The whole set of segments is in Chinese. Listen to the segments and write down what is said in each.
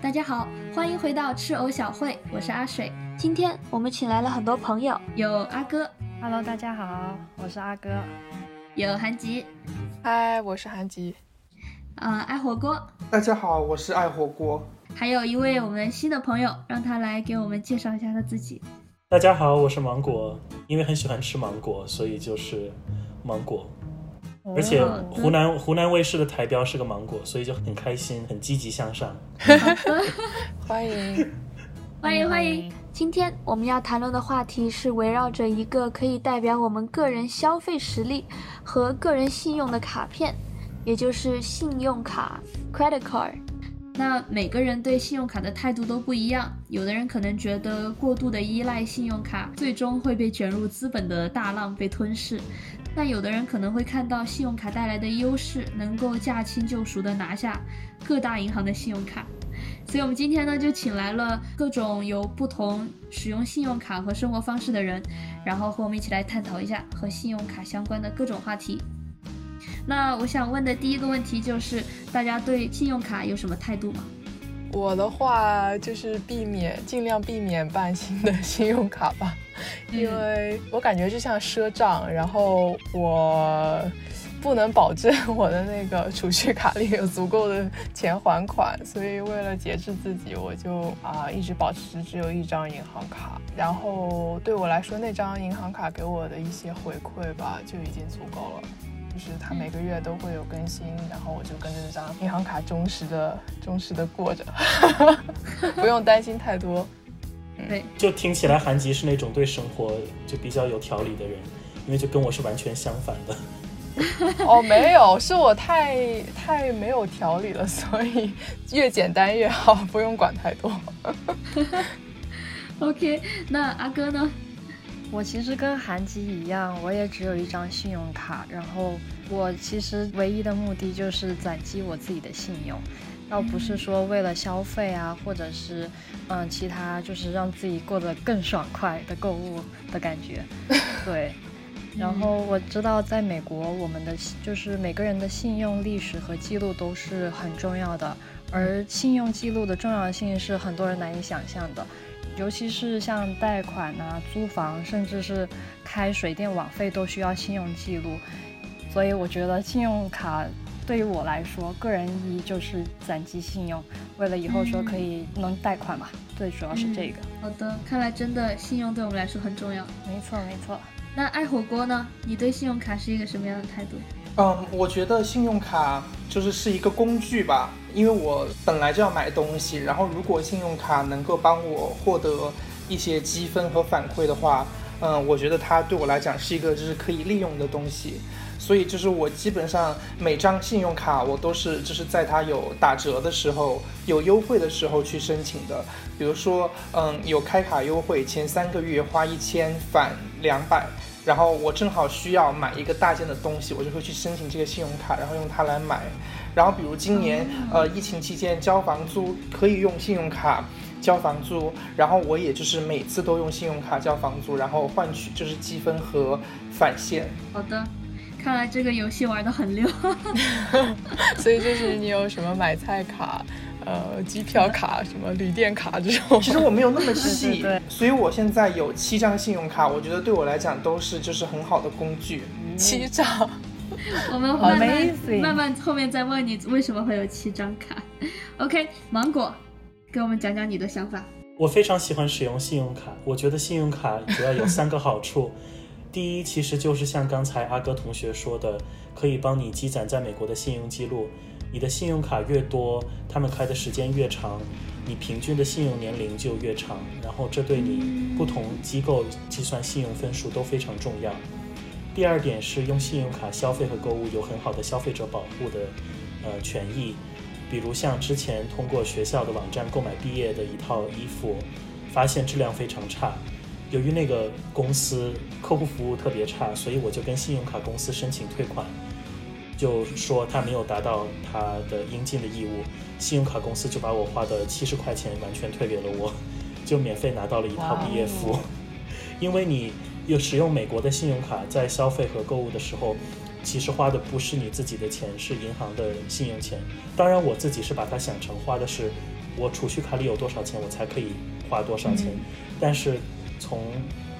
大家好，欢迎回到赤藕小会，我是阿水。今天我们请来了很多朋友，有阿哥，Hello，大家好，我是阿哥。有韩吉，嗨，我是韩吉。啊，爱火锅，大家好，我是爱火锅。还有一位我们新的朋友，让他来给我们介绍一下他自己。大家好，我是芒果，因为很喜欢吃芒果，所以就是芒果。而且湖南湖南卫视的台标是个芒果，所以就很开心，很积极向上。欢迎，欢迎，欢迎！今天我们要谈论的话题是围绕着一个可以代表我们个人消费实力和个人信用的卡片，也就是信用卡 （credit card）。那每个人对信用卡的态度都不一样，有的人可能觉得过度的依赖信用卡，最终会被卷入资本的大浪被吞噬。但有的人可能会看到信用卡带来的优势，能够驾轻就熟地拿下各大银行的信用卡。所以，我们今天呢就请来了各种有不同使用信用卡和生活方式的人，然后和我们一起来探讨一下和信用卡相关的各种话题。那我想问的第一个问题就是，大家对信用卡有什么态度吗？我的话就是避免，尽量避免办新的信用卡吧。因为我感觉就像赊账，然后我不能保证我的那个储蓄卡里有足够的钱还款，所以为了节制自己，我就啊一直保持只有一张银行卡。然后对我来说，那张银行卡给我的一些回馈吧，就已经足够了。就是它每个月都会有更新，然后我就跟着这张银行卡忠实的、忠实的过着，不用担心太多。对，就听起来韩吉是那种对生活就比较有条理的人，因为就跟我是完全相反的。哦，没有，是我太太没有条理了，所以越简单越好，不用管太多。OK，那阿哥呢？我其实跟韩吉一样，我也只有一张信用卡，然后我其实唯一的目的就是攒积我自己的信用。倒不是说为了消费啊，或者是嗯其他，就是让自己过得更爽快的购物的感觉。对，然后我知道在美国，我们的就是每个人的信用历史和记录都是很重要的，而信用记录的重要性是很多人难以想象的，尤其是像贷款啊、租房，甚至是开水电网费都需要信用记录，所以我觉得信用卡。对于我来说，个人意义就是攒积信用，为了以后说可以能贷款嘛，最主要是这个。好的，看来真的信用对我们来说很重要。没错没错。那爱火锅呢？你对信用卡是一个什么样的态度？嗯，我觉得信用卡就是是一个工具吧，因为我本来就要买东西，然后如果信用卡能够帮我获得一些积分和反馈的话，嗯，我觉得它对我来讲是一个就是可以利用的东西。所以就是我基本上每张信用卡我都是就是在它有打折的时候、有优惠的时候去申请的。比如说，嗯，有开卡优惠，前三个月花一千返两百，然后我正好需要买一个大件的东西，我就会去申请这个信用卡，然后用它来买。然后比如今年呃疫情期间交房租可以用信用卡交房租，然后我也就是每次都用信用卡交房租，然后换取就是积分和返现。好的。看来这个游戏玩的很溜，所以就是你有什么买菜卡、呃机票卡、什么旅店卡这种。其实我没有那么细，所以我现在有七张信用卡，我觉得对我来讲都是就是很好的工具。七张，我们慢慢慢慢后面再问你为什么会有七张卡。OK，芒果，给我们讲讲你的想法。我非常喜欢使用信用卡，我觉得信用卡主要有三个好处。第一，其实就是像刚才阿哥同学说的，可以帮你积攒在美国的信用记录。你的信用卡越多，他们开的时间越长，你平均的信用年龄就越长。然后这对你不同机构计算信用分数都非常重要。第二点是用信用卡消费和购物有很好的消费者保护的呃权益，比如像之前通过学校的网站购买毕业的一套衣服，发现质量非常差。由于那个公司客户服务特别差，所以我就跟信用卡公司申请退款，就说他没有达到他的应尽的义务，信用卡公司就把我花的七十块钱完全退给了我，就免费拿到了一套毕业服。因为你有使用美国的信用卡，在消费和购物的时候，其实花的不是你自己的钱，是银行的信用钱。当然，我自己是把它想成花的是我储蓄卡里有多少钱，我才可以花多少钱。但是从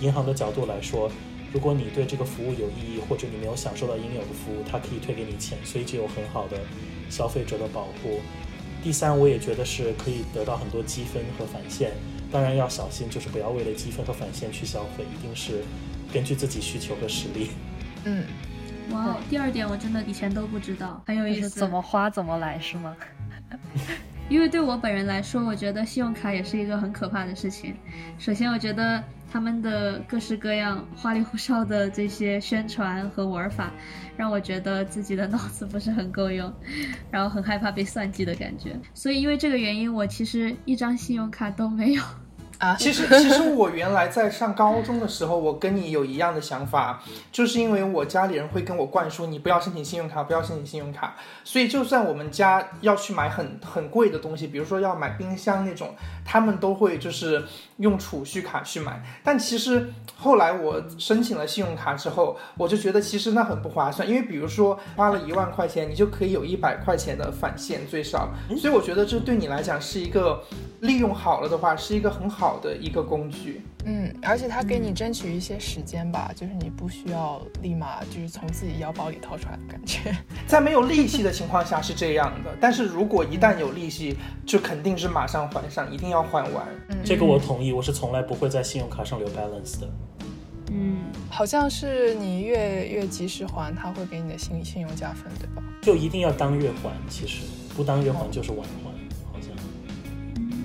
银行的角度来说，如果你对这个服务有意义，或者你没有享受到应有的服务，它可以退给你钱，所以就有很好的消费者的保护。第三，我也觉得是可以得到很多积分和返现，当然要小心，就是不要为了积分和返现去消费，一定是根据自己需求和实力。嗯，哇，第二点我真的以前都不知道，很有意思。怎么花怎么来是吗？因为对我本人来说，我觉得信用卡也是一个很可怕的事情。首先，我觉得他们的各式各样花里胡哨的这些宣传和玩法，让我觉得自己的 脑子不是很够用，然后很害怕被算计的感觉。所以，因为这个原因，我其实一张信用卡都没有。啊，其实其实我原来在上高中的时候，我跟你有一样的想法，就是因为我家里人会跟我灌输你不要申请信用卡，不要申请信用卡，所以就算我们家要去买很很贵的东西，比如说要买冰箱那种，他们都会就是用储蓄卡去买。但其实后来我申请了信用卡之后，我就觉得其实那很不划算，因为比如说花了一万块钱，你就可以有一百块钱的返现最少，所以我觉得这对你来讲是一个利用好了的话，是一个很好。的一个工具，嗯，而且它给你争取一些时间吧，就是你不需要立马就是从自己腰包里掏出来的感觉。在没有利息的情况下是这样的，但是如果一旦有利息，就肯定是马上还上，一定要还完。这个我同意，我是从来不会在信用卡上留 balance 的。嗯，好像是你越越及时还，他会给你的信信用加分，对吧？就一定要当月还，其实不当月还就是晚还，好像。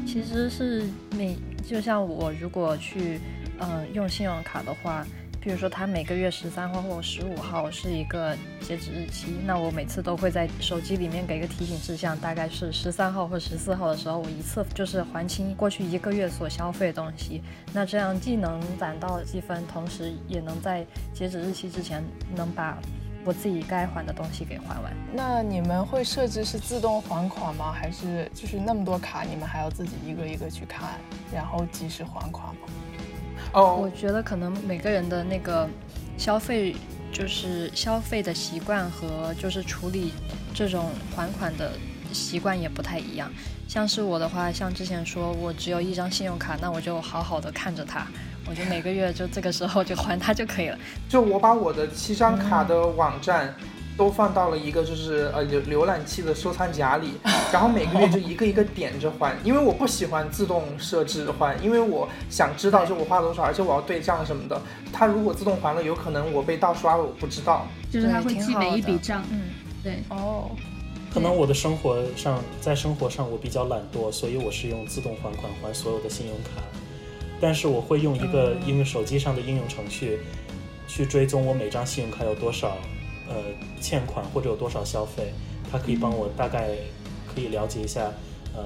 其实是每。就像我如果去，呃，用信用卡的话，比如说它每个月十三号或十五号是一个截止日期，那我每次都会在手机里面给一个提醒事项，大概是十三号或十四号的时候，我一次就是还清过去一个月所消费的东西。那这样既能攒到积分，同时也能在截止日期之前能把。我自己该还的东西给还完。那你们会设置是自动还款吗？还是就是那么多卡，你们还要自己一个一个去看，然后及时还款吗？哦，我觉得可能每个人的那个消费，就是消费的习惯和就是处理这种还款的习惯也不太一样。像是我的话，像之前说我只有一张信用卡，那我就好好的看着它。我就每个月就这个时候就还它就可以了。就我把我的七张卡的网站都放到了一个就是呃浏浏览器的收藏夹里，然后每个月就一个一个点着还，因为我不喜欢自动设置还，因为我想知道就我花多少，而且我要对账什么的。它如果自动还了，有可能我被盗刷了，我不知道。就是它会记每一笔账。嗯，对。哦。可能我的生活上在生活上我比较懒惰，所以我是用自动还款还所有的信用卡。但是我会用一个应用手机上的应用程序，去追踪我每张信用卡有多少呃欠款或者有多少消费，它可以帮我大概可以了解一下呃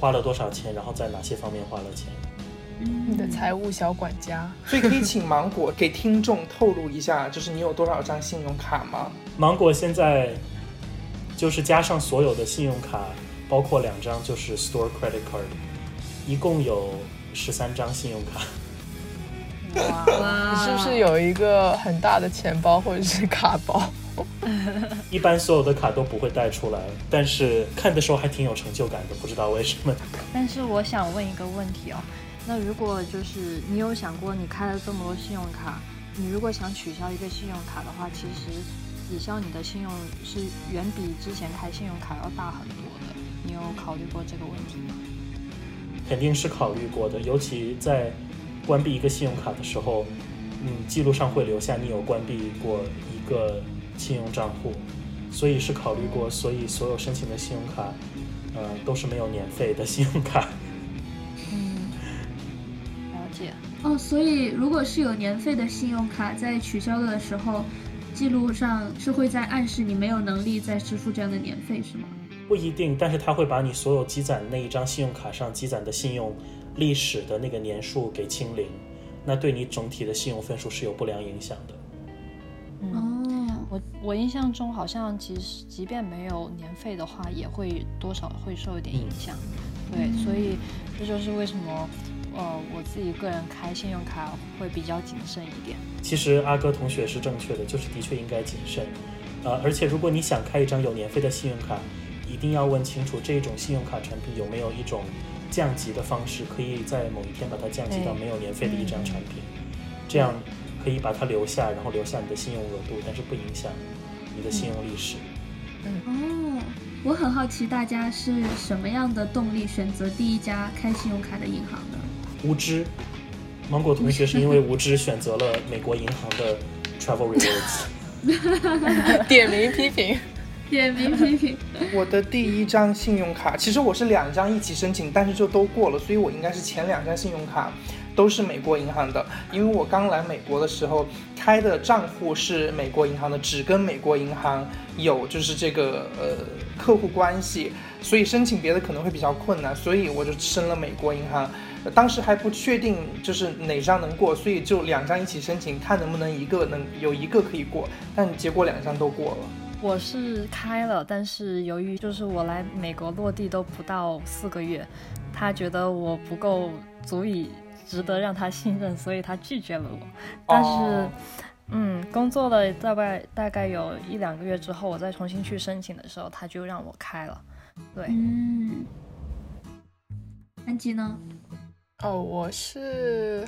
花了多少钱，然后在哪些方面花了钱。你的财务小管家。所 以可以请芒果给听众透露一下，就是你有多少张信用卡吗？芒果现在就是加上所有的信用卡，包括两张就是 Store Credit Card，一共有。十三张信用卡，哇！你是不是有一个很大的钱包或者是卡包？一般所有的卡都不会带出来，但是看的时候还挺有成就感的，不知道为什么。但是我想问一个问题哦，那如果就是你有想过，你开了这么多信用卡，你如果想取消一个信用卡的话，其实抵消你的信用是远比之前开信用卡要大很多的。你有考虑过这个问题吗？肯定是考虑过的，尤其在关闭一个信用卡的时候，嗯，记录上会留下你有关闭过一个信用账户，所以是考虑过，所以所有申请的信用卡，呃，都是没有年费的信用卡。嗯，了解。哦，所以如果是有年费的信用卡，在取消的时候，记录上是会在暗示你没有能力再支付这样的年费，是吗？不一定，但是他会把你所有积攒那一张信用卡上积攒的信用历史的那个年数给清零，那对你整体的信用分数是有不良影响的。嗯，我我印象中好像其实即便没有年费的话，也会多少会受一点影响。对，所以这就是为什么呃我自己个人开信用卡会比较谨慎一点。其实阿哥同学是正确的，就是的确应该谨慎。呃，而且如果你想开一张有年费的信用卡，一定要问清楚这种信用卡产品有没有一种降级的方式，可以在某一天把它降级到没有年费的一张产品，这样可以把它留下，然后留下你的信用额度，但是不影响你的信用历史。嗯哦，我很好奇大家是什么样的动力选择第一家开信用卡的银行呢？无知，芒果同学是因为无知选择了美国银行的 Travel Rewards。点名批评。点名批评。我的第一张信用卡，其实我是两张一起申请，但是就都过了，所以我应该是前两张信用卡都是美国银行的。因为我刚来美国的时候开的账户是美国银行的，只跟美国银行有就是这个呃客户关系，所以申请别的可能会比较困难，所以我就申了美国银行。当时还不确定就是哪张能过，所以就两张一起申请，看能不能一个能有一个可以过，但结果两张都过了。我是开了，但是由于就是我来美国落地都不到四个月，他觉得我不够足以值得让他信任，所以他拒绝了我。但是，嗯，工作了大概大概有一两个月之后，我再重新去申请的时候，他就让我开了。对，嗯，安吉呢？哦，我是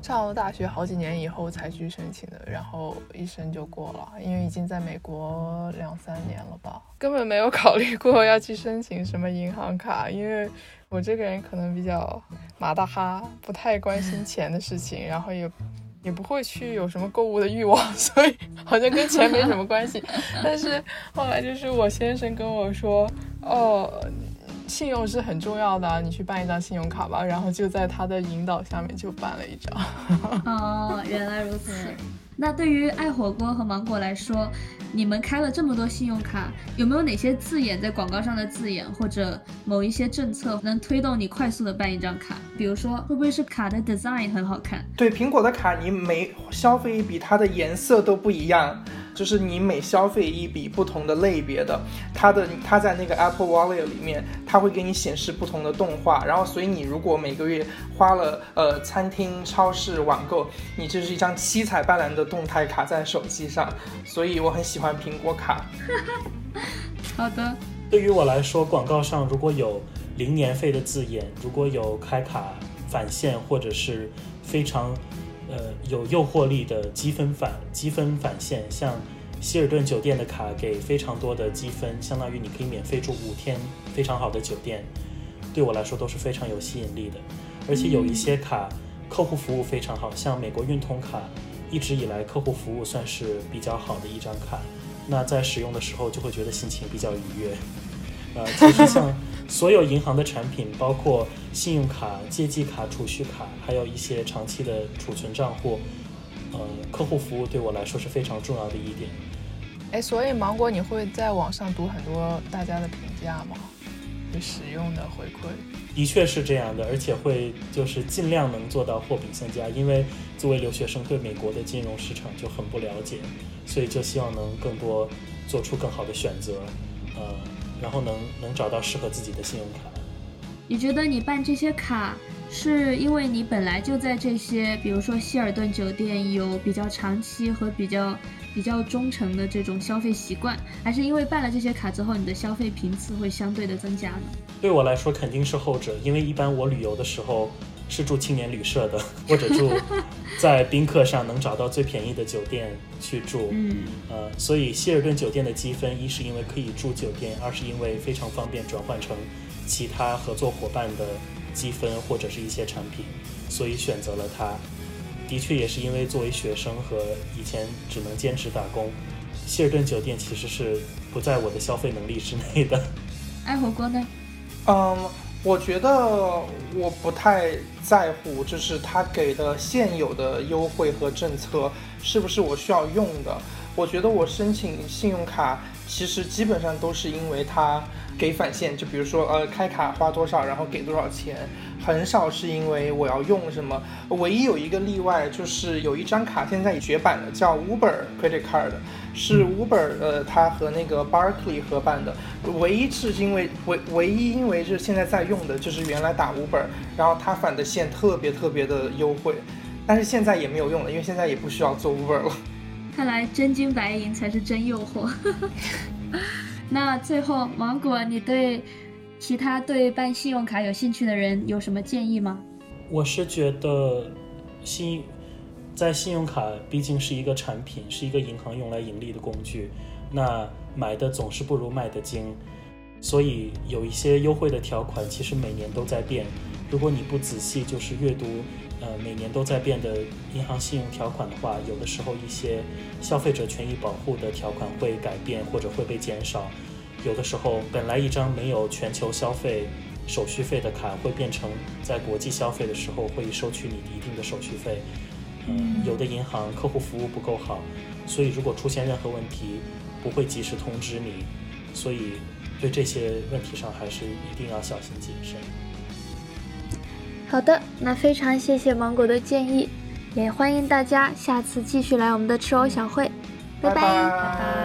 上了大学好几年以后才去申请的，然后一申就过了，因为已经在美国两三年了吧，根本没有考虑过要去申请什么银行卡，因为我这个人可能比较马大哈，不太关心钱的事情，然后也也不会去有什么购物的欲望，所以好像跟钱没什么关系。但是后来就是我先生跟我说，哦。信用是很重要的，你去办一张信用卡吧。然后就在他的引导下面就办了一张。哦，原来如此。那对于爱火锅和芒果来说，你们开了这么多信用卡，有没有哪些字眼在广告上的字眼，或者某一些政策能推动你快速的办一张卡？比如说，会不会是卡的 design 很好看？对，苹果的卡，你每消费一笔，它的颜色都不一样。就是你每消费一笔不同的类别的，它的它在那个 Apple Wallet 里面，它会给你显示不同的动画，然后所以你如果每个月花了呃餐厅、超市、网购，你就是一张七彩斑斓的动态卡在手机上，所以我很喜欢苹果卡。好的，对于我来说，广告上如果有零年费的字眼，如果有开卡返现或者是非常。呃，有诱惑力的积分返积分返现，像希尔顿酒店的卡给非常多的积分，相当于你可以免费住五天非常好的酒店，对我来说都是非常有吸引力的。而且有一些卡客户服务非常好，像美国运通卡，一直以来客户服务算是比较好的一张卡，那在使用的时候就会觉得心情比较愉悦。呃，其实像所有银行的产品，包括信用卡、借记卡、储蓄卡，还有一些长期的储存账户，呃，客户服务对我来说是非常重要的一点。哎，所以芒果，你会在网上读很多大家的评价吗？就使用的回馈？的确是这样的，而且会就是尽量能做到货比三家，因为作为留学生，对美国的金融市场就很不了解，所以就希望能更多做出更好的选择，呃。然后能能找到适合自己的信用卡。你觉得你办这些卡是因为你本来就在这些，比如说希尔顿酒店有比较长期和比较比较忠诚的这种消费习惯，还是因为办了这些卡之后，你的消费频次会相对的增加呢？对我来说肯定是后者，因为一般我旅游的时候。是住青年旅社的，或者住在宾客上能找到最便宜的酒店去住。嗯，呃，所以希尔顿酒店的积分，一是因为可以住酒店，二是因为非常方便转换成其他合作伙伴的积分或者是一些产品，所以选择了它。的确也是因为作为学生和以前只能兼职打工，希尔顿酒店其实是不在我的消费能力之内的。爱火锅呢？嗯。我觉得我不太在乎，就是他给的现有的优惠和政策是不是我需要用的。我觉得我申请信用卡，其实基本上都是因为它给返现，就比如说呃开卡花多少，然后给多少钱，很少是因为我要用什么。唯一有一个例外，就是有一张卡现在已绝版了，叫 Uber Credit Card。是 Uber，呃，它和那个 Barclay 合办的，唯一是因为唯唯一因为是现在在用的就是原来打 Uber，然后它返的现特别特别的优惠，但是现在也没有用了，因为现在也不需要做 Uber 了。看来真金白银才是真诱惑。那最后，芒果，你对其他对办信用卡有兴趣的人有什么建议吗？我是觉得信在信用卡毕竟是一个产品，是一个银行用来盈利的工具。那买的总是不如卖的精，所以有一些优惠的条款其实每年都在变。如果你不仔细就是阅读，呃，每年都在变的银行信用条款的话，有的时候一些消费者权益保护的条款会改变或者会被减少。有的时候本来一张没有全球消费手续费的卡，会变成在国际消费的时候会收取你一定的手续费。嗯，有的银行客户服务不够好，所以如果出现任何问题，不会及时通知你。所以对这些问题上还是一定要小心谨慎。好的，那非常谢谢芒果的建议，也欢迎大家下次继续来我们的吃藕小会，拜拜拜拜。